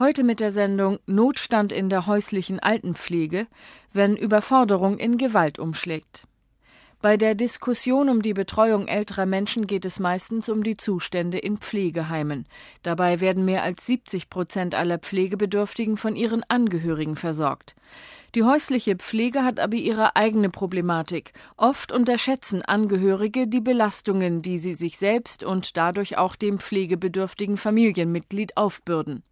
Heute mit der Sendung Notstand in der häuslichen Altenpflege, wenn Überforderung in Gewalt umschlägt. Bei der Diskussion um die Betreuung älterer Menschen geht es meistens um die Zustände in Pflegeheimen. Dabei werden mehr als 70 Prozent aller Pflegebedürftigen von ihren Angehörigen versorgt. Die häusliche Pflege hat aber ihre eigene Problematik. Oft unterschätzen Angehörige die Belastungen, die sie sich selbst und dadurch auch dem pflegebedürftigen Familienmitglied aufbürden.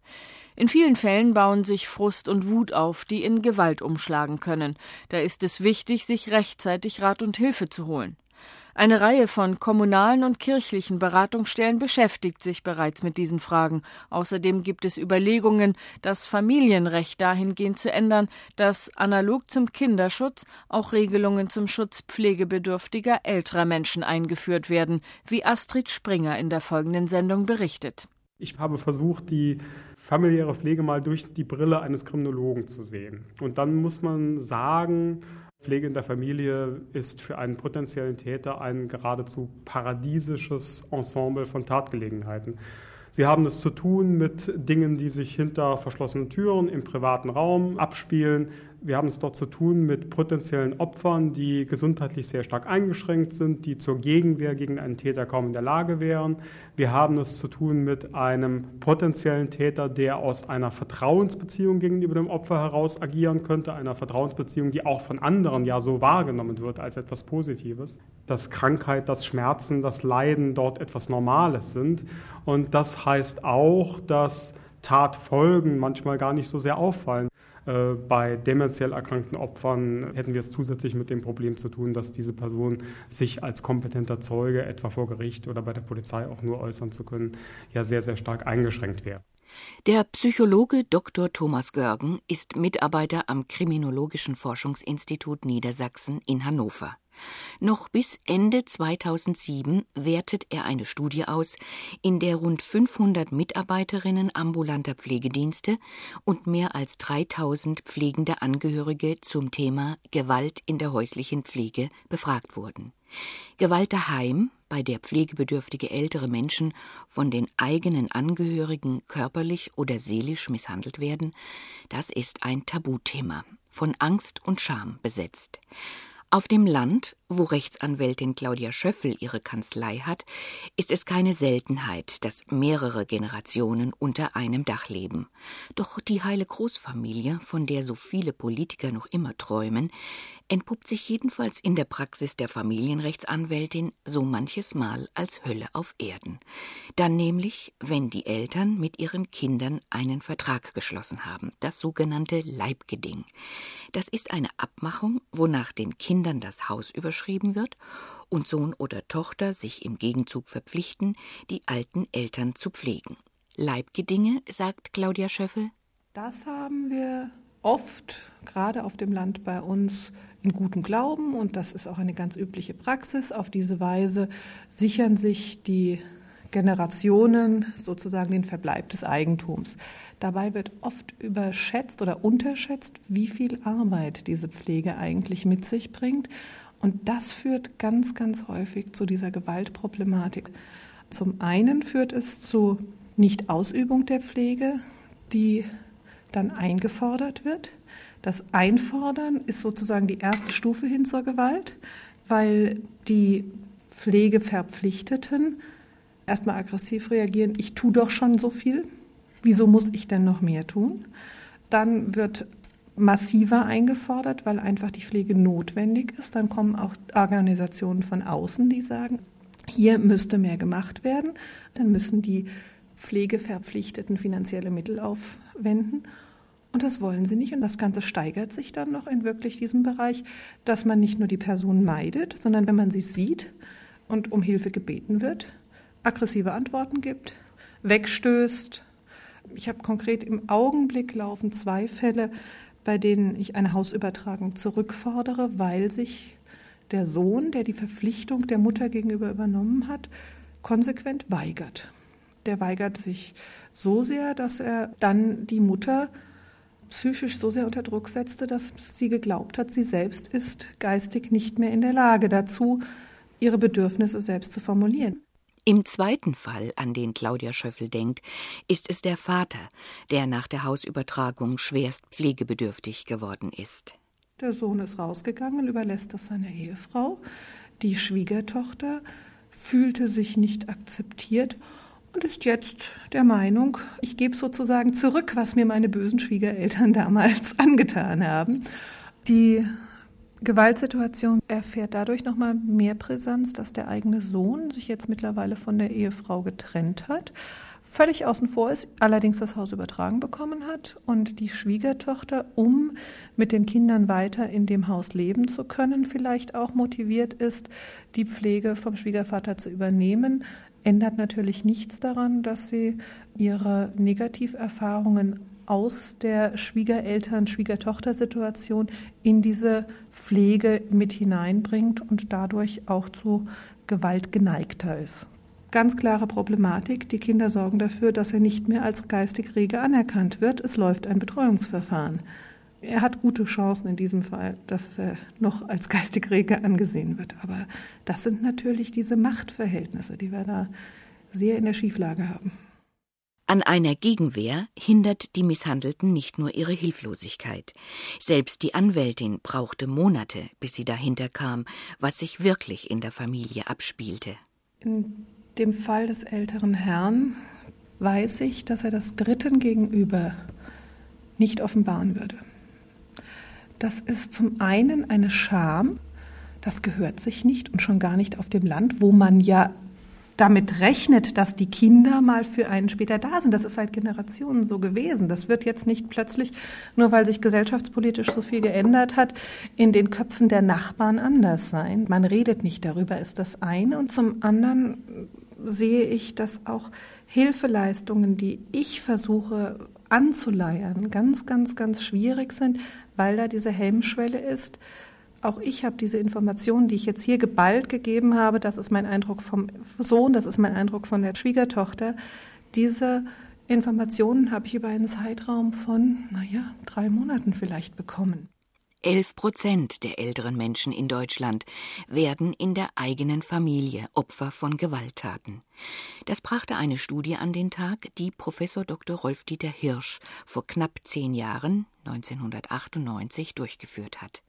In vielen Fällen bauen sich Frust und Wut auf, die in Gewalt umschlagen können. Da ist es wichtig, sich rechtzeitig Rat und Hilfe zu holen. Eine Reihe von kommunalen und kirchlichen Beratungsstellen beschäftigt sich bereits mit diesen Fragen. Außerdem gibt es Überlegungen, das Familienrecht dahingehend zu ändern, dass analog zum Kinderschutz auch Regelungen zum Schutz pflegebedürftiger älterer Menschen eingeführt werden, wie Astrid Springer in der folgenden Sendung berichtet. Ich habe versucht, die familiäre Pflege mal durch die Brille eines Kriminologen zu sehen. Und dann muss man sagen, Pflege in der Familie ist für einen potenziellen Täter ein geradezu paradiesisches Ensemble von Tatgelegenheiten. Sie haben es zu tun mit Dingen, die sich hinter verschlossenen Türen im privaten Raum abspielen. Wir haben es dort zu tun mit potenziellen Opfern, die gesundheitlich sehr stark eingeschränkt sind, die zur Gegenwehr gegen einen Täter kaum in der Lage wären. Wir haben es zu tun mit einem potenziellen Täter, der aus einer Vertrauensbeziehung gegenüber dem Opfer heraus agieren könnte, einer Vertrauensbeziehung, die auch von anderen ja so wahrgenommen wird als etwas Positives. Dass Krankheit, das Schmerzen, das Leiden dort etwas Normales sind. Und das heißt auch, dass Tatfolgen manchmal gar nicht so sehr auffallen. Äh, bei demenziell erkrankten Opfern hätten wir es zusätzlich mit dem Problem zu tun, dass diese Person sich als kompetenter Zeuge etwa vor Gericht oder bei der Polizei auch nur äußern zu können, ja sehr, sehr stark eingeschränkt wäre. Der Psychologe Dr. Thomas Görgen ist Mitarbeiter am Kriminologischen Forschungsinstitut Niedersachsen in Hannover. Noch bis Ende 2007 wertet er eine Studie aus, in der rund 500 Mitarbeiterinnen ambulanter Pflegedienste und mehr als 3000 pflegende Angehörige zum Thema Gewalt in der häuslichen Pflege befragt wurden. Gewalt daheim, bei der pflegebedürftige ältere Menschen von den eigenen Angehörigen körperlich oder seelisch misshandelt werden, das ist ein Tabuthema, von Angst und Scham besetzt. Auf dem Land, wo Rechtsanwältin Claudia Schöffel ihre Kanzlei hat, ist es keine Seltenheit, dass mehrere Generationen unter einem Dach leben. Doch die heile Großfamilie, von der so viele Politiker noch immer träumen, entpuppt sich jedenfalls in der Praxis der Familienrechtsanwältin so manches Mal als Hölle auf Erden. Dann nämlich, wenn die Eltern mit ihren Kindern einen Vertrag geschlossen haben, das sogenannte Leibgeding. Das ist eine Abmachung, wonach den Kindern das Haus überschrieben wird und Sohn oder Tochter sich im Gegenzug verpflichten, die alten Eltern zu pflegen. Leibgedinge, sagt Claudia Schöffel. Das haben wir oft, gerade auf dem Land bei uns, in gutem Glauben und das ist auch eine ganz übliche Praxis. Auf diese Weise sichern sich die Generationen sozusagen den Verbleib des Eigentums. Dabei wird oft überschätzt oder unterschätzt, wie viel Arbeit diese Pflege eigentlich mit sich bringt. Und das führt ganz, ganz häufig zu dieser Gewaltproblematik. Zum einen führt es zu Nichtausübung der Pflege, die dann eingefordert wird. Das Einfordern ist sozusagen die erste Stufe hin zur Gewalt, weil die Pflegeverpflichteten erstmal aggressiv reagieren, ich tue doch schon so viel, wieso muss ich denn noch mehr tun? Dann wird massiver eingefordert, weil einfach die Pflege notwendig ist. Dann kommen auch Organisationen von außen, die sagen, hier müsste mehr gemacht werden. Dann müssen die Pflegeverpflichteten finanzielle Mittel aufwenden. Und das wollen sie nicht. Und das Ganze steigert sich dann noch in wirklich diesem Bereich, dass man nicht nur die Person meidet, sondern wenn man sie sieht und um Hilfe gebeten wird, aggressive Antworten gibt, wegstößt. Ich habe konkret im Augenblick laufen zwei Fälle, bei denen ich eine Hausübertragung zurückfordere, weil sich der Sohn, der die Verpflichtung der Mutter gegenüber übernommen hat, konsequent weigert. Der weigert sich so sehr, dass er dann die Mutter psychisch so sehr unter Druck setzte, dass sie geglaubt hat, sie selbst ist geistig nicht mehr in der Lage dazu, ihre Bedürfnisse selbst zu formulieren. Im zweiten Fall, an den Claudia Schöffel denkt, ist es der Vater, der nach der Hausübertragung schwerst pflegebedürftig geworden ist. Der Sohn ist rausgegangen, überlässt das seiner Ehefrau. Die Schwiegertochter fühlte sich nicht akzeptiert und ist jetzt der Meinung, ich gebe sozusagen zurück, was mir meine bösen Schwiegereltern damals angetan haben. Die Gewaltsituation erfährt dadurch nochmal mehr Brisanz, dass der eigene Sohn sich jetzt mittlerweile von der Ehefrau getrennt hat, völlig außen vor ist, allerdings das Haus übertragen bekommen hat und die Schwiegertochter, um mit den Kindern weiter in dem Haus leben zu können, vielleicht auch motiviert ist, die Pflege vom Schwiegervater zu übernehmen, ändert natürlich nichts daran, dass sie ihre Negativerfahrungen aus der Schwiegereltern-Schwiegertochter-Situation in diese Pflege mit hineinbringt und dadurch auch zu Gewalt geneigter ist. Ganz klare Problematik. Die Kinder sorgen dafür, dass er nicht mehr als geistig rege anerkannt wird. Es läuft ein Betreuungsverfahren. Er hat gute Chancen in diesem Fall, dass er noch als geistig rege angesehen wird. Aber das sind natürlich diese Machtverhältnisse, die wir da sehr in der Schieflage haben. An einer Gegenwehr hindert die Misshandelten nicht nur ihre Hilflosigkeit. Selbst die Anwältin brauchte Monate, bis sie dahinter kam, was sich wirklich in der Familie abspielte. In dem Fall des älteren Herrn weiß ich, dass er das Dritten gegenüber nicht offenbaren würde. Das ist zum einen eine Scham, das gehört sich nicht und schon gar nicht auf dem Land, wo man ja damit rechnet, dass die Kinder mal für einen später da sind. Das ist seit Generationen so gewesen. Das wird jetzt nicht plötzlich, nur weil sich gesellschaftspolitisch so viel geändert hat, in den Köpfen der Nachbarn anders sein. Man redet nicht darüber, ist das eine. Und zum anderen sehe ich, dass auch Hilfeleistungen, die ich versuche anzuleiern, ganz, ganz, ganz schwierig sind, weil da diese Hemmschwelle ist, auch ich habe diese Informationen, die ich jetzt hier geballt gegeben habe, das ist mein Eindruck vom Sohn, das ist mein Eindruck von der Schwiegertochter. Diese Informationen habe ich über einen Zeitraum von, naja, drei Monaten vielleicht bekommen. Elf Prozent der älteren Menschen in Deutschland werden in der eigenen Familie Opfer von Gewalttaten. Das brachte eine Studie an den Tag, die Professor Dr. Rolf-Dieter Hirsch vor knapp zehn Jahren 1998 durchgeführt hat.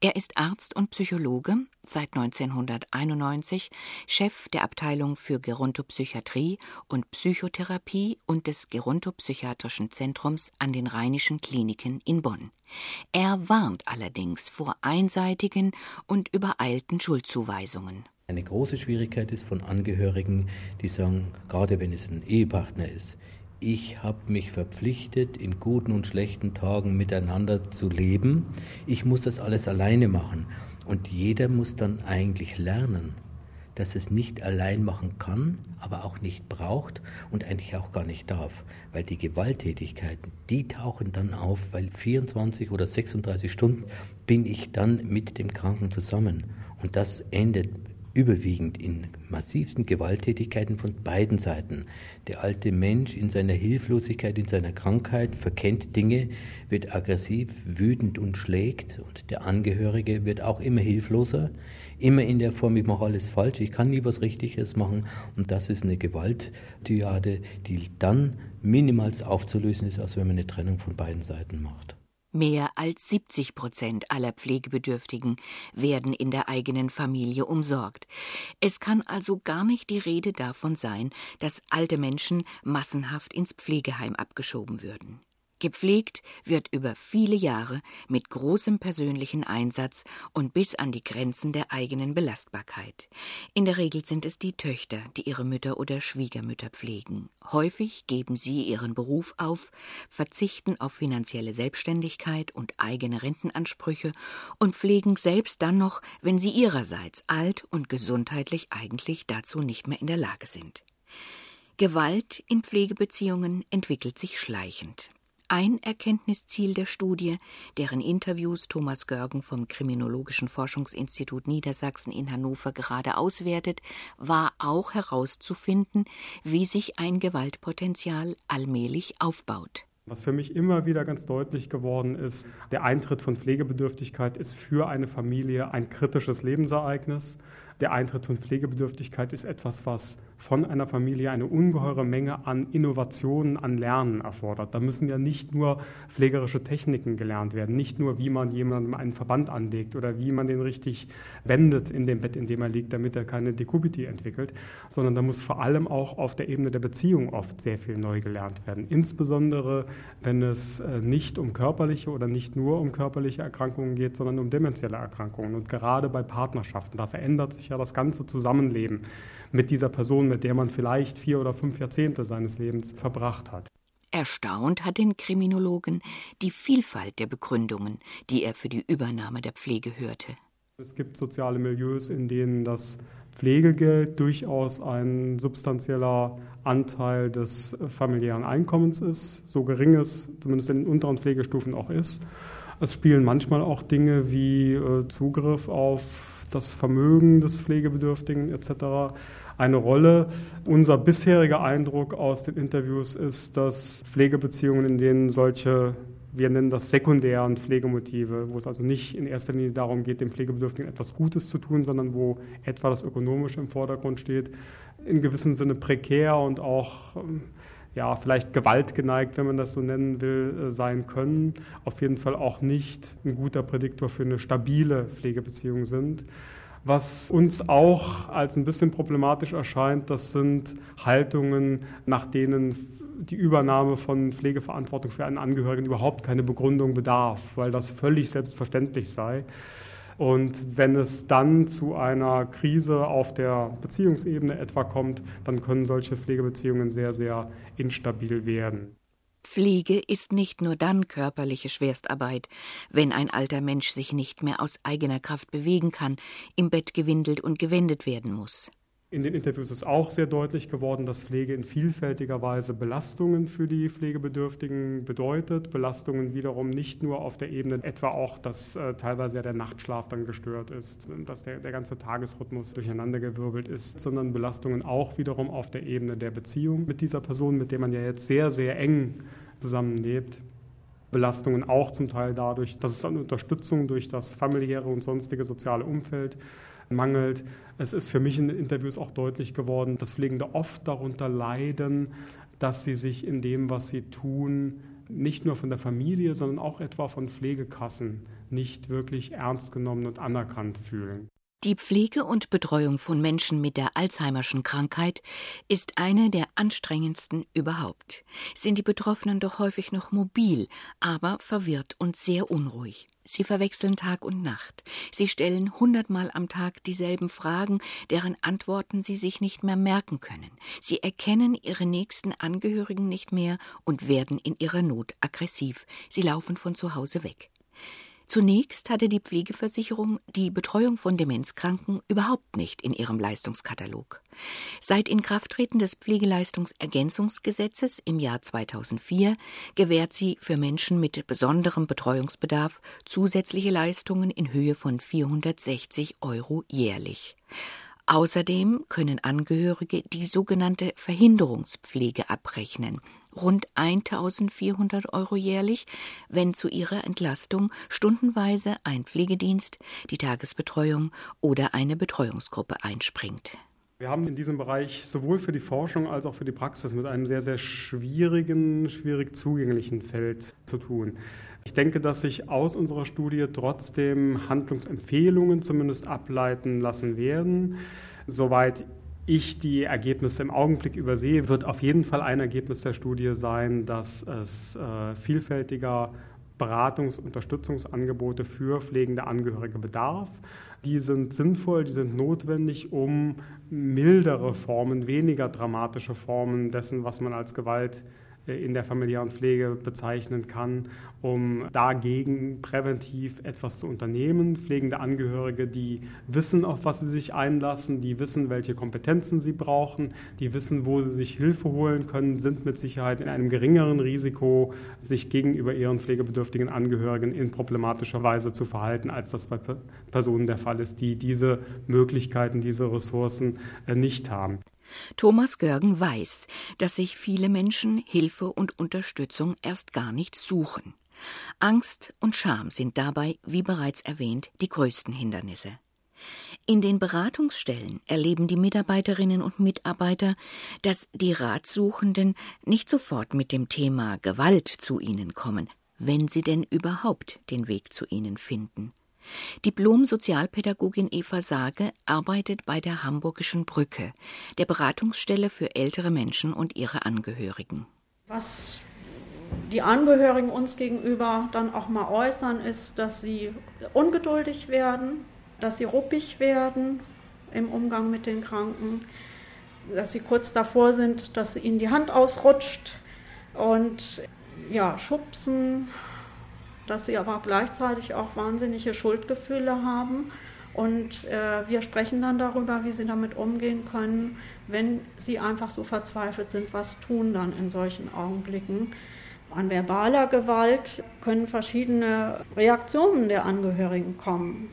Er ist Arzt und Psychologe, seit 1991 Chef der Abteilung für Gerontopsychiatrie und Psychotherapie und des Gerontopsychiatrischen Zentrums an den Rheinischen Kliniken in Bonn. Er warnt allerdings vor einseitigen und übereilten Schuldzuweisungen. Eine große Schwierigkeit ist von Angehörigen, die sagen, gerade wenn es ein Ehepartner ist, ich habe mich verpflichtet, in guten und schlechten Tagen miteinander zu leben. Ich muss das alles alleine machen. Und jeder muss dann eigentlich lernen, dass es nicht allein machen kann, aber auch nicht braucht und eigentlich auch gar nicht darf. Weil die Gewalttätigkeiten, die tauchen dann auf, weil 24 oder 36 Stunden bin ich dann mit dem Kranken zusammen. Und das endet überwiegend in massivsten Gewalttätigkeiten von beiden Seiten. Der alte Mensch in seiner Hilflosigkeit, in seiner Krankheit verkennt Dinge, wird aggressiv, wütend und schlägt und der Angehörige wird auch immer hilfloser, immer in der Form, ich mache alles falsch, ich kann nie was Richtiges machen und das ist eine Gewaltdyade, die dann minimals aufzulösen ist, als wenn man eine Trennung von beiden Seiten macht. Mehr als 70 Prozent aller Pflegebedürftigen werden in der eigenen Familie umsorgt. Es kann also gar nicht die Rede davon sein, dass alte Menschen massenhaft ins Pflegeheim abgeschoben würden. Gepflegt wird über viele Jahre mit großem persönlichen Einsatz und bis an die Grenzen der eigenen Belastbarkeit. In der Regel sind es die Töchter, die ihre Mütter oder Schwiegermütter pflegen. Häufig geben sie ihren Beruf auf, verzichten auf finanzielle Selbstständigkeit und eigene Rentenansprüche und pflegen selbst dann noch, wenn sie ihrerseits alt und gesundheitlich eigentlich dazu nicht mehr in der Lage sind. Gewalt in Pflegebeziehungen entwickelt sich schleichend. Ein Erkenntnisziel der Studie, deren Interviews Thomas Görgen vom Kriminologischen Forschungsinstitut Niedersachsen in Hannover gerade auswertet, war auch herauszufinden, wie sich ein Gewaltpotenzial allmählich aufbaut. Was für mich immer wieder ganz deutlich geworden ist, der Eintritt von Pflegebedürftigkeit ist für eine Familie ein kritisches Lebensereignis. Der Eintritt von Pflegebedürftigkeit ist etwas, was von einer Familie eine ungeheure Menge an Innovationen, an Lernen erfordert. Da müssen ja nicht nur pflegerische Techniken gelernt werden, nicht nur, wie man jemandem einen Verband anlegt oder wie man den richtig wendet in dem Bett, in dem er liegt, damit er keine Dekubiti entwickelt, sondern da muss vor allem auch auf der Ebene der Beziehung oft sehr viel neu gelernt werden. Insbesondere, wenn es äh, nicht um körperliche oder nicht nur um körperliche Erkrankungen geht, sondern um demenzielle Erkrankungen. Und gerade bei Partnerschaften, da verändert sich ja das ganze Zusammenleben mit dieser Person, mit der man vielleicht vier oder fünf Jahrzehnte seines Lebens verbracht hat. Erstaunt hat den Kriminologen die Vielfalt der Begründungen, die er für die Übernahme der Pflege hörte. Es gibt soziale Milieus, in denen das Pflegegeld durchaus ein substanzieller Anteil des familiären Einkommens ist, so gering es zumindest in den unteren Pflegestufen auch ist. Es spielen manchmal auch Dinge wie äh, Zugriff auf das Vermögen des Pflegebedürftigen etc. eine Rolle. Unser bisheriger Eindruck aus den Interviews ist, dass Pflegebeziehungen, in denen solche wir nennen das sekundären Pflegemotive, wo es also nicht in erster Linie darum geht, dem Pflegebedürftigen etwas Gutes zu tun, sondern wo etwa das Ökonomische im Vordergrund steht, in gewissem Sinne prekär und auch ähm, ja, vielleicht gewaltgeneigt, wenn man das so nennen will, äh, sein können. Auf jeden Fall auch nicht ein guter Prädiktor für eine stabile Pflegebeziehung sind. Was uns auch als ein bisschen problematisch erscheint, das sind Haltungen, nach denen die Übernahme von Pflegeverantwortung für einen Angehörigen überhaupt keine Begründung bedarf, weil das völlig selbstverständlich sei. Und wenn es dann zu einer Krise auf der Beziehungsebene etwa kommt, dann können solche Pflegebeziehungen sehr, sehr instabil werden. Pflege ist nicht nur dann körperliche Schwerstarbeit, wenn ein alter Mensch sich nicht mehr aus eigener Kraft bewegen kann, im Bett gewindelt und gewendet werden muss. In den Interviews ist auch sehr deutlich geworden, dass Pflege in vielfältiger Weise Belastungen für die Pflegebedürftigen bedeutet. Belastungen wiederum nicht nur auf der Ebene, etwa auch, dass äh, teilweise ja der Nachtschlaf dann gestört ist, dass der, der ganze Tagesrhythmus durcheinandergewirbelt ist, sondern Belastungen auch wiederum auf der Ebene der Beziehung mit dieser Person, mit der man ja jetzt sehr, sehr eng zusammenlebt. Belastungen auch zum Teil dadurch, dass es an Unterstützung durch das familiäre und sonstige soziale Umfeld mangelt. Es ist für mich in den Interviews auch deutlich geworden, dass Pflegende oft darunter leiden, dass sie sich in dem, was sie tun, nicht nur von der Familie, sondern auch etwa von Pflegekassen nicht wirklich ernst genommen und anerkannt fühlen. Die Pflege und Betreuung von Menschen mit der Alzheimerschen Krankheit ist eine der anstrengendsten überhaupt. Sind die Betroffenen doch häufig noch mobil, aber verwirrt und sehr unruhig. Sie verwechseln Tag und Nacht. Sie stellen hundertmal am Tag dieselben Fragen, deren Antworten sie sich nicht mehr merken können. Sie erkennen ihre nächsten Angehörigen nicht mehr und werden in ihrer Not aggressiv. Sie laufen von zu Hause weg. Zunächst hatte die Pflegeversicherung die Betreuung von Demenzkranken überhaupt nicht in ihrem Leistungskatalog. Seit Inkrafttreten des Pflegeleistungsergänzungsgesetzes im Jahr 2004 gewährt sie für Menschen mit besonderem Betreuungsbedarf zusätzliche Leistungen in Höhe von 460 Euro jährlich. Außerdem können Angehörige die sogenannte Verhinderungspflege abrechnen, rund 1400 Euro jährlich, wenn zu ihrer Entlastung stundenweise ein Pflegedienst, die Tagesbetreuung oder eine Betreuungsgruppe einspringt. Wir haben in diesem Bereich sowohl für die Forschung als auch für die Praxis mit einem sehr, sehr schwierigen, schwierig zugänglichen Feld zu tun. Ich denke, dass sich aus unserer Studie trotzdem Handlungsempfehlungen zumindest ableiten lassen werden. Soweit ich die Ergebnisse im Augenblick übersehe, wird auf jeden Fall ein Ergebnis der Studie sein, dass es äh, vielfältiger Beratungs- und Unterstützungsangebote für pflegende Angehörige bedarf. Die sind sinnvoll, die sind notwendig, um mildere Formen, weniger dramatische Formen dessen, was man als Gewalt in der familiären Pflege bezeichnen kann, um dagegen präventiv etwas zu unternehmen. Pflegende Angehörige, die wissen, auf was sie sich einlassen, die wissen, welche Kompetenzen sie brauchen, die wissen, wo sie sich Hilfe holen können, sind mit Sicherheit in einem geringeren Risiko, sich gegenüber ihren pflegebedürftigen Angehörigen in problematischer Weise zu verhalten, als das bei Personen der Fall ist, die diese Möglichkeiten, diese Ressourcen äh, nicht haben. Thomas Görgen weiß, dass sich viele Menschen Hilfe und Unterstützung erst gar nicht suchen. Angst und Scham sind dabei, wie bereits erwähnt, die größten Hindernisse. In den Beratungsstellen erleben die Mitarbeiterinnen und Mitarbeiter, dass die Ratsuchenden nicht sofort mit dem Thema Gewalt zu ihnen kommen, wenn sie denn überhaupt den Weg zu ihnen finden. Diplom-Sozialpädagogin Eva Sage arbeitet bei der Hamburgischen Brücke, der Beratungsstelle für ältere Menschen und ihre Angehörigen. Was die Angehörigen uns gegenüber dann auch mal äußern, ist, dass sie ungeduldig werden, dass sie ruppig werden im Umgang mit den Kranken, dass sie kurz davor sind, dass ihnen die Hand ausrutscht und ja, schubsen, dass sie aber gleichzeitig auch wahnsinnige Schuldgefühle haben. Und äh, wir sprechen dann darüber, wie sie damit umgehen können, wenn sie einfach so verzweifelt sind, was tun dann in solchen Augenblicken. An verbaler Gewalt können verschiedene Reaktionen der Angehörigen kommen.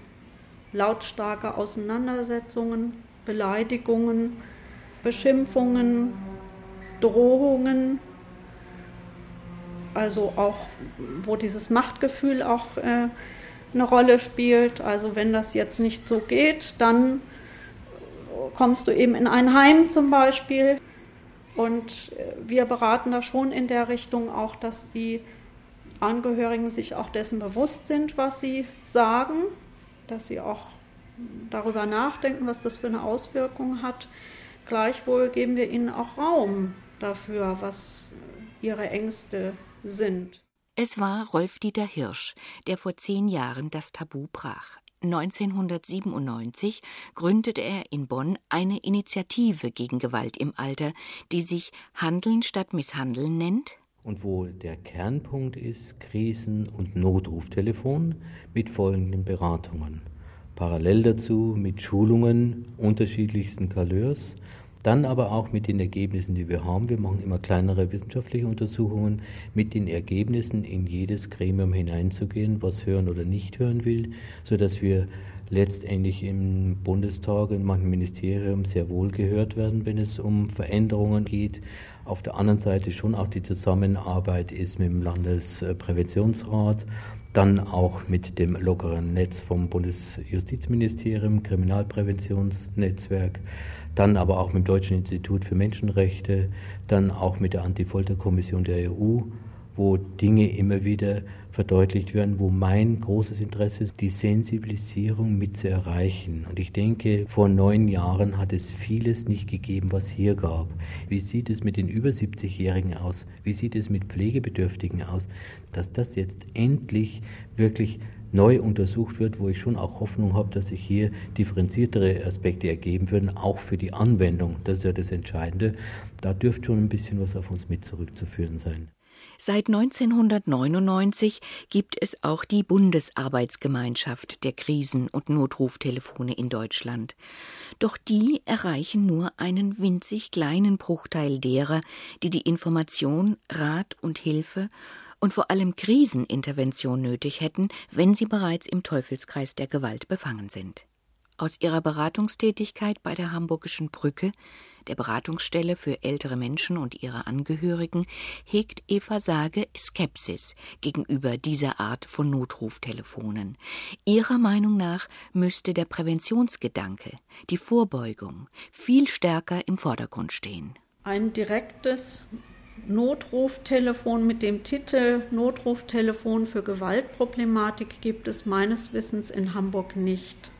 Lautstarke Auseinandersetzungen, Beleidigungen, Beschimpfungen, Drohungen, also auch, wo dieses Machtgefühl auch äh, eine Rolle spielt. Also wenn das jetzt nicht so geht, dann kommst du eben in ein Heim zum Beispiel. Und äh, wir beraten da schon in der Richtung auch, dass die Angehörigen sich auch dessen bewusst sind, was sie sagen, dass sie auch darüber nachdenken, was das für eine Auswirkung hat. Gleichwohl geben wir ihnen auch Raum dafür, was ihre Ängste sind. Es war Rolf-Dieter Hirsch, der vor zehn Jahren das Tabu brach. 1997 gründete er in Bonn eine Initiative gegen Gewalt im Alter, die sich Handeln statt Misshandeln nennt. Und wo der Kernpunkt ist Krisen- und Notruftelefon mit folgenden Beratungen. Parallel dazu mit Schulungen unterschiedlichsten Couleurs, dann aber auch mit den Ergebnissen, die wir haben. Wir machen immer kleinere wissenschaftliche Untersuchungen, mit den Ergebnissen in jedes Gremium hineinzugehen, was hören oder nicht hören will, sodass wir letztendlich im Bundestag, in manchen Ministerien sehr wohl gehört werden, wenn es um Veränderungen geht. Auf der anderen Seite schon auch die Zusammenarbeit ist mit dem Landespräventionsrat, dann auch mit dem lockeren Netz vom Bundesjustizministerium, Kriminalpräventionsnetzwerk dann aber auch mit dem Deutschen Institut für Menschenrechte, dann auch mit der Antifolterkommission der EU, wo Dinge immer wieder verdeutlicht werden, wo mein großes Interesse ist, die Sensibilisierung mit zu erreichen. Und ich denke, vor neun Jahren hat es vieles nicht gegeben, was hier gab. Wie sieht es mit den über 70-Jährigen aus? Wie sieht es mit Pflegebedürftigen aus? Dass das jetzt endlich wirklich neu untersucht wird, wo ich schon auch Hoffnung habe, dass sich hier differenziertere Aspekte ergeben würden, auch für die Anwendung. Das ist ja das Entscheidende. Da dürfte schon ein bisschen was auf uns mit zurückzuführen sein. Seit 1999 gibt es auch die Bundesarbeitsgemeinschaft der Krisen- und Notruftelefone in Deutschland. Doch die erreichen nur einen winzig kleinen Bruchteil derer, die die Information, Rat und Hilfe und vor allem Krisenintervention nötig hätten, wenn sie bereits im Teufelskreis der Gewalt befangen sind. Aus ihrer Beratungstätigkeit bei der Hamburgischen Brücke, der Beratungsstelle für ältere Menschen und ihre Angehörigen, hegt Eva Sage Skepsis gegenüber dieser Art von Notruftelefonen. Ihrer Meinung nach müsste der Präventionsgedanke, die Vorbeugung, viel stärker im Vordergrund stehen. Ein direktes Notruftelefon mit dem Titel Notruftelefon für Gewaltproblematik gibt es meines Wissens in Hamburg nicht.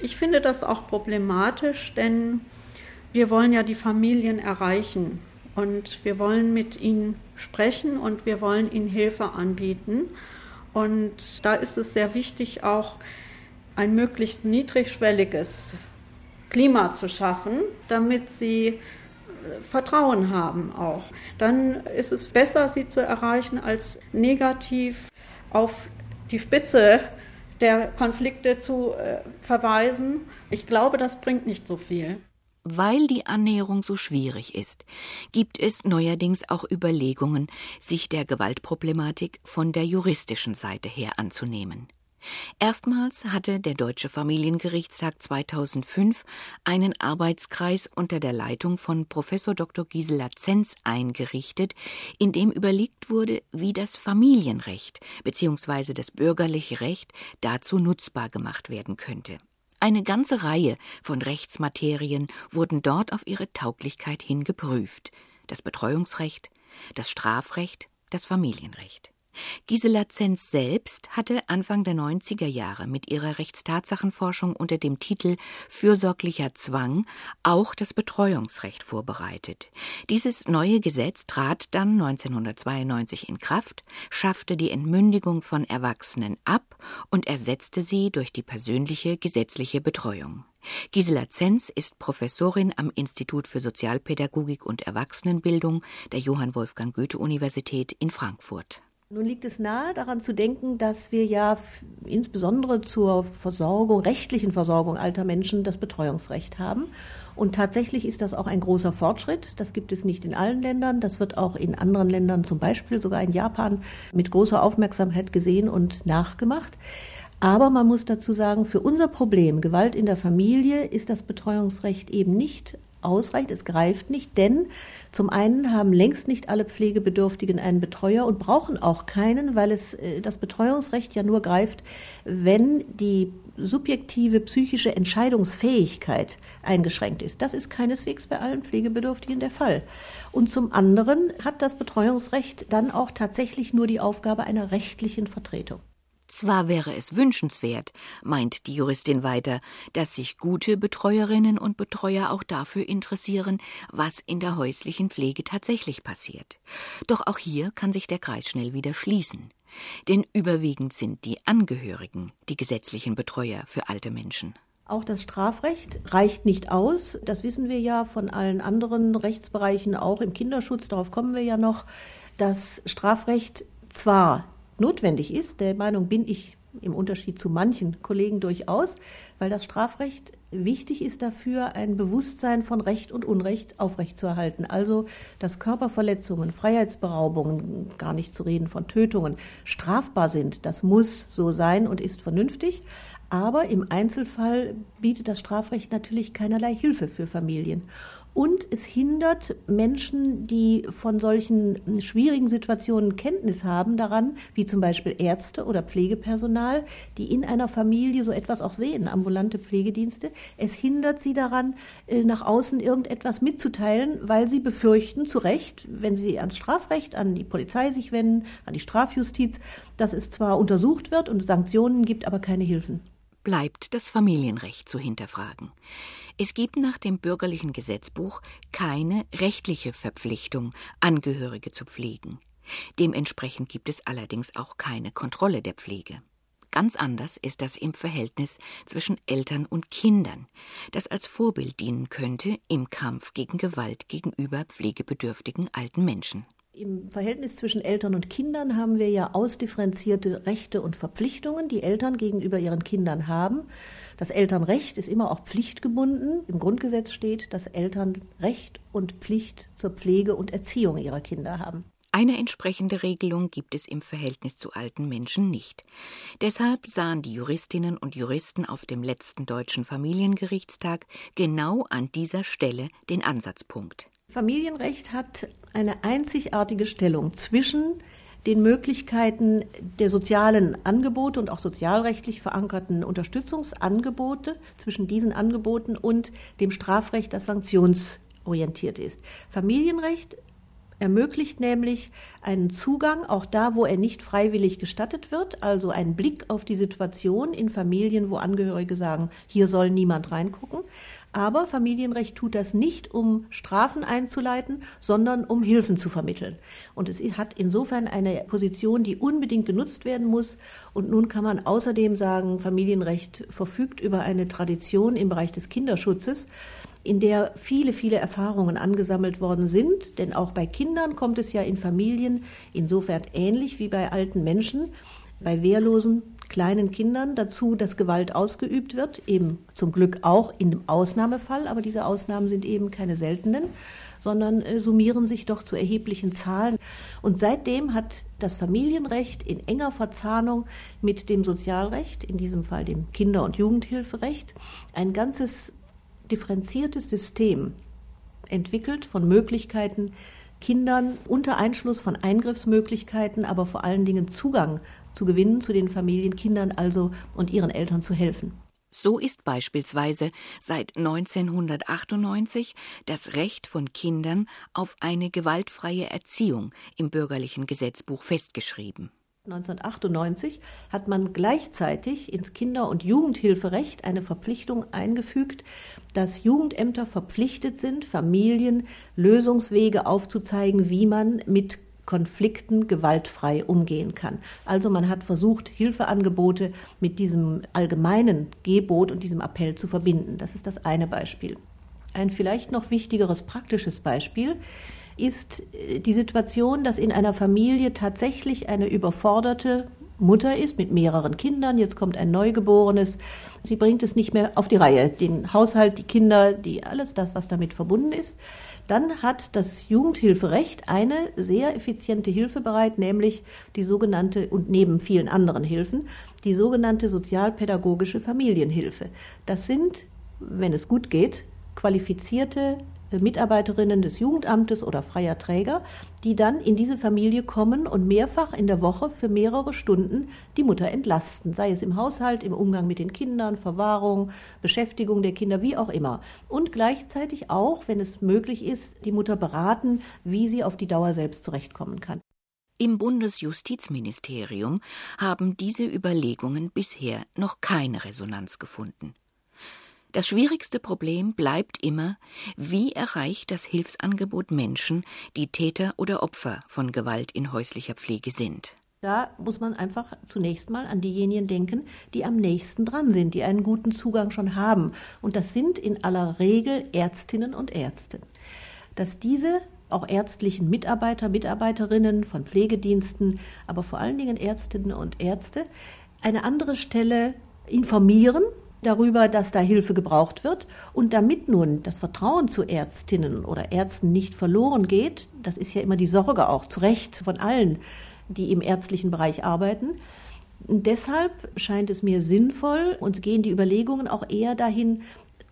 Ich finde das auch problematisch, denn wir wollen ja die Familien erreichen und wir wollen mit ihnen sprechen und wir wollen ihnen Hilfe anbieten. Und da ist es sehr wichtig, auch ein möglichst niedrigschwelliges Klima zu schaffen, damit sie Vertrauen haben auch. Dann ist es besser, sie zu erreichen, als negativ auf die Spitze der Konflikte zu äh, verweisen. Ich glaube, das bringt nicht so viel. Weil die Annäherung so schwierig ist, gibt es neuerdings auch Überlegungen, sich der Gewaltproblematik von der juristischen Seite her anzunehmen. Erstmals hatte der Deutsche Familiengerichtstag 2005 einen Arbeitskreis unter der Leitung von Professor Dr. Gisela Zenz eingerichtet, in dem überlegt wurde, wie das Familienrecht bzw. das bürgerliche Recht dazu nutzbar gemacht werden könnte. Eine ganze Reihe von Rechtsmaterien wurden dort auf ihre Tauglichkeit hin geprüft. Das Betreuungsrecht, das Strafrecht, das Familienrecht. Gisela Zenz selbst hatte Anfang der 90er Jahre mit ihrer Rechtstatsachenforschung unter dem Titel Fürsorglicher Zwang auch das Betreuungsrecht vorbereitet. Dieses neue Gesetz trat dann 1992 in Kraft, schaffte die Entmündigung von Erwachsenen ab und ersetzte sie durch die persönliche gesetzliche Betreuung. Gisela Zenz ist Professorin am Institut für Sozialpädagogik und Erwachsenenbildung der Johann Wolfgang Goethe Universität in Frankfurt. Nun liegt es nahe, daran zu denken, dass wir ja insbesondere zur Versorgung, rechtlichen Versorgung alter Menschen das Betreuungsrecht haben. Und tatsächlich ist das auch ein großer Fortschritt. Das gibt es nicht in allen Ländern. Das wird auch in anderen Ländern, zum Beispiel sogar in Japan, mit großer Aufmerksamkeit gesehen und nachgemacht. Aber man muss dazu sagen, für unser Problem Gewalt in der Familie ist das Betreuungsrecht eben nicht ausreicht, es greift nicht, denn zum einen haben längst nicht alle Pflegebedürftigen einen Betreuer und brauchen auch keinen, weil es äh, das Betreuungsrecht ja nur greift, wenn die subjektive psychische Entscheidungsfähigkeit eingeschränkt ist. Das ist keineswegs bei allen Pflegebedürftigen der Fall. Und zum anderen hat das Betreuungsrecht dann auch tatsächlich nur die Aufgabe einer rechtlichen Vertretung. Zwar wäre es wünschenswert, meint die Juristin weiter, dass sich gute Betreuerinnen und Betreuer auch dafür interessieren, was in der häuslichen Pflege tatsächlich passiert. Doch auch hier kann sich der Kreis schnell wieder schließen. Denn überwiegend sind die Angehörigen die gesetzlichen Betreuer für alte Menschen. Auch das Strafrecht reicht nicht aus. Das wissen wir ja von allen anderen Rechtsbereichen, auch im Kinderschutz, darauf kommen wir ja noch. Das Strafrecht zwar notwendig ist. Der Meinung bin ich im Unterschied zu manchen Kollegen durchaus, weil das Strafrecht wichtig ist dafür, ein Bewusstsein von Recht und Unrecht aufrechtzuerhalten. Also, dass Körperverletzungen, Freiheitsberaubungen, gar nicht zu reden von Tötungen, strafbar sind, das muss so sein und ist vernünftig. Aber im Einzelfall bietet das Strafrecht natürlich keinerlei Hilfe für Familien. Und es hindert Menschen, die von solchen schwierigen Situationen Kenntnis haben, daran, wie zum Beispiel Ärzte oder Pflegepersonal, die in einer Familie so etwas auch sehen, ambulante Pflegedienste. Es hindert sie daran, äh, nach außen irgendetwas mitzuteilen, weil sie befürchten, zu Recht, wenn sie ans Strafrecht, an die Polizei sich wenden, an die Strafjustiz, dass es zwar untersucht wird und Sanktionen gibt, aber keine Hilfen. Bleibt das Familienrecht zu hinterfragen. Es gibt nach dem bürgerlichen Gesetzbuch keine rechtliche Verpflichtung, Angehörige zu pflegen. Dementsprechend gibt es allerdings auch keine Kontrolle der Pflege. Ganz anders ist das im Verhältnis zwischen Eltern und Kindern, das als Vorbild dienen könnte im Kampf gegen Gewalt gegenüber pflegebedürftigen alten Menschen. Im Verhältnis zwischen Eltern und Kindern haben wir ja ausdifferenzierte Rechte und Verpflichtungen, die Eltern gegenüber ihren Kindern haben. Das Elternrecht ist immer auch pflichtgebunden. Im Grundgesetz steht, dass Eltern Recht und Pflicht zur Pflege und Erziehung ihrer Kinder haben. Eine entsprechende Regelung gibt es im Verhältnis zu alten Menschen nicht. Deshalb sahen die Juristinnen und Juristen auf dem letzten deutschen Familiengerichtstag genau an dieser Stelle den Ansatzpunkt. Familienrecht hat eine einzigartige Stellung zwischen den Möglichkeiten der sozialen Angebote und auch sozialrechtlich verankerten Unterstützungsangebote zwischen diesen Angeboten und dem Strafrecht, das sanktionsorientiert ist. Familienrecht ermöglicht nämlich einen Zugang, auch da, wo er nicht freiwillig gestattet wird, also einen Blick auf die Situation in Familien, wo Angehörige sagen, hier soll niemand reingucken. Aber Familienrecht tut das nicht, um Strafen einzuleiten, sondern um Hilfen zu vermitteln. Und es hat insofern eine Position, die unbedingt genutzt werden muss. Und nun kann man außerdem sagen, Familienrecht verfügt über eine Tradition im Bereich des Kinderschutzes in der viele, viele Erfahrungen angesammelt worden sind. Denn auch bei Kindern kommt es ja in Familien insofern ähnlich wie bei alten Menschen, bei wehrlosen kleinen Kindern dazu, dass Gewalt ausgeübt wird, eben zum Glück auch in dem Ausnahmefall, aber diese Ausnahmen sind eben keine seltenen, sondern äh, summieren sich doch zu erheblichen Zahlen. Und seitdem hat das Familienrecht in enger Verzahnung mit dem Sozialrecht, in diesem Fall dem Kinder- und Jugendhilferecht, ein ganzes differenziertes System entwickelt von Möglichkeiten, Kindern unter Einschluss von Eingriffsmöglichkeiten, aber vor allen Dingen Zugang zu gewinnen, zu den Familienkindern also und ihren Eltern zu helfen. So ist beispielsweise seit 1998 das Recht von Kindern auf eine gewaltfreie Erziehung im bürgerlichen Gesetzbuch festgeschrieben. 1998 hat man gleichzeitig ins Kinder- und Jugendhilferecht eine Verpflichtung eingefügt, dass Jugendämter verpflichtet sind, Familien Lösungswege aufzuzeigen, wie man mit Konflikten gewaltfrei umgehen kann. Also man hat versucht, Hilfeangebote mit diesem allgemeinen Gebot und diesem Appell zu verbinden. Das ist das eine Beispiel. Ein vielleicht noch wichtigeres praktisches Beispiel ist äh, die Situation, dass in einer Familie tatsächlich eine überforderte Mutter ist mit mehreren Kindern, jetzt kommt ein Neugeborenes, sie bringt es nicht mehr auf die Reihe, den Haushalt, die Kinder, die alles das, was damit verbunden ist. Dann hat das Jugendhilferecht eine sehr effiziente Hilfe bereit, nämlich die sogenannte und neben vielen anderen Hilfen, die sogenannte sozialpädagogische Familienhilfe. Das sind, wenn es gut geht, qualifizierte Mitarbeiterinnen des Jugendamtes oder freier Träger, die dann in diese Familie kommen und mehrfach in der Woche für mehrere Stunden die Mutter entlasten, sei es im Haushalt, im Umgang mit den Kindern, Verwahrung, Beschäftigung der Kinder, wie auch immer. Und gleichzeitig auch, wenn es möglich ist, die Mutter beraten, wie sie auf die Dauer selbst zurechtkommen kann. Im Bundesjustizministerium haben diese Überlegungen bisher noch keine Resonanz gefunden. Das schwierigste Problem bleibt immer, wie erreicht das Hilfsangebot Menschen, die Täter oder Opfer von Gewalt in häuslicher Pflege sind. Da muss man einfach zunächst mal an diejenigen denken, die am nächsten dran sind, die einen guten Zugang schon haben. Und das sind in aller Regel Ärztinnen und Ärzte. Dass diese auch ärztlichen Mitarbeiter, Mitarbeiterinnen von Pflegediensten, aber vor allen Dingen Ärztinnen und Ärzte, eine andere Stelle informieren, darüber, dass da Hilfe gebraucht wird. Und damit nun das Vertrauen zu Ärztinnen oder Ärzten nicht verloren geht, das ist ja immer die Sorge auch zu Recht von allen, die im ärztlichen Bereich arbeiten. deshalb scheint es mir sinnvoll und gehen die Überlegungen auch eher dahin,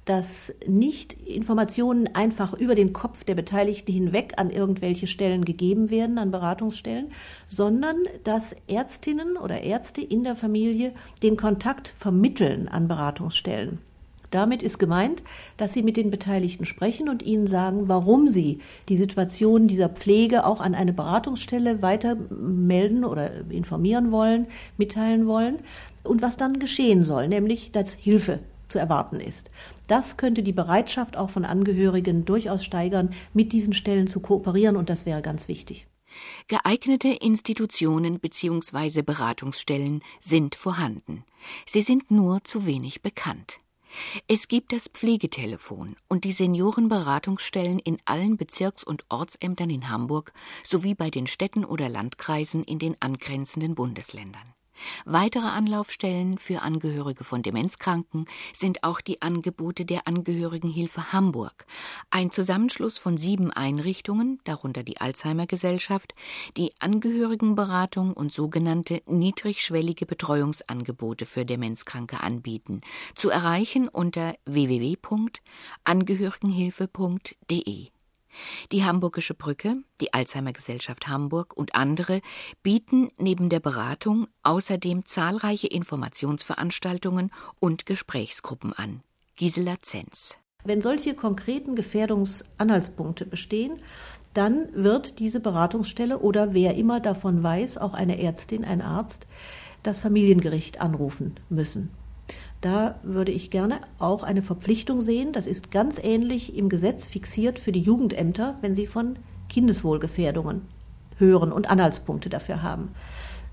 dass nicht Informationen einfach über den Kopf der Beteiligten hinweg an irgendwelche Stellen gegeben werden, an Beratungsstellen, sondern dass Ärztinnen oder Ärzte in der Familie den Kontakt vermitteln an Beratungsstellen. Damit ist gemeint, dass Sie mit den Beteiligten sprechen und ihnen sagen, warum Sie die Situation dieser Pflege auch an eine Beratungsstelle weiter melden oder informieren wollen, mitteilen wollen und was dann geschehen soll, nämlich dass Hilfe zu erwarten ist. Das könnte die Bereitschaft auch von Angehörigen durchaus steigern, mit diesen Stellen zu kooperieren, und das wäre ganz wichtig. Geeignete Institutionen bzw. Beratungsstellen sind vorhanden. Sie sind nur zu wenig bekannt. Es gibt das Pflegetelefon und die Seniorenberatungsstellen in allen Bezirks- und Ortsämtern in Hamburg sowie bei den Städten oder Landkreisen in den angrenzenden Bundesländern. Weitere Anlaufstellen für Angehörige von Demenzkranken sind auch die Angebote der Angehörigenhilfe Hamburg, ein Zusammenschluss von sieben Einrichtungen, darunter die Alzheimer Gesellschaft, die Angehörigenberatung und sogenannte niedrigschwellige Betreuungsangebote für Demenzkranke anbieten, zu erreichen unter www.angehörigenhilfe.de. Die Hamburgische Brücke, die Alzheimer Gesellschaft Hamburg und andere bieten neben der Beratung außerdem zahlreiche Informationsveranstaltungen und Gesprächsgruppen an. Gisela Zenz. Wenn solche konkreten Gefährdungsanhaltspunkte bestehen, dann wird diese Beratungsstelle oder wer immer davon weiß, auch eine Ärztin, ein Arzt, das Familiengericht anrufen müssen. Da würde ich gerne auch eine Verpflichtung sehen. Das ist ganz ähnlich im Gesetz fixiert für die Jugendämter, wenn sie von Kindeswohlgefährdungen hören und Anhaltspunkte dafür haben.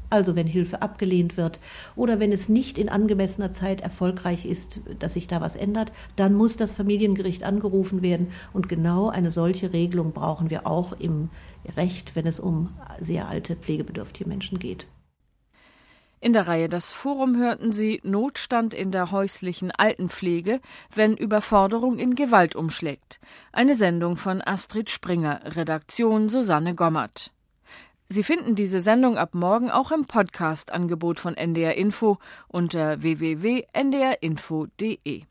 Also wenn Hilfe abgelehnt wird oder wenn es nicht in angemessener Zeit erfolgreich ist, dass sich da was ändert, dann muss das Familiengericht angerufen werden. Und genau eine solche Regelung brauchen wir auch im Recht, wenn es um sehr alte, pflegebedürftige Menschen geht. In der Reihe Das Forum hörten Sie Notstand in der häuslichen Altenpflege, wenn Überforderung in Gewalt umschlägt. Eine Sendung von Astrid Springer, Redaktion Susanne Gommert. Sie finden diese Sendung ab morgen auch im Podcast-Angebot von NDR Info unter www.ndrinfo.de.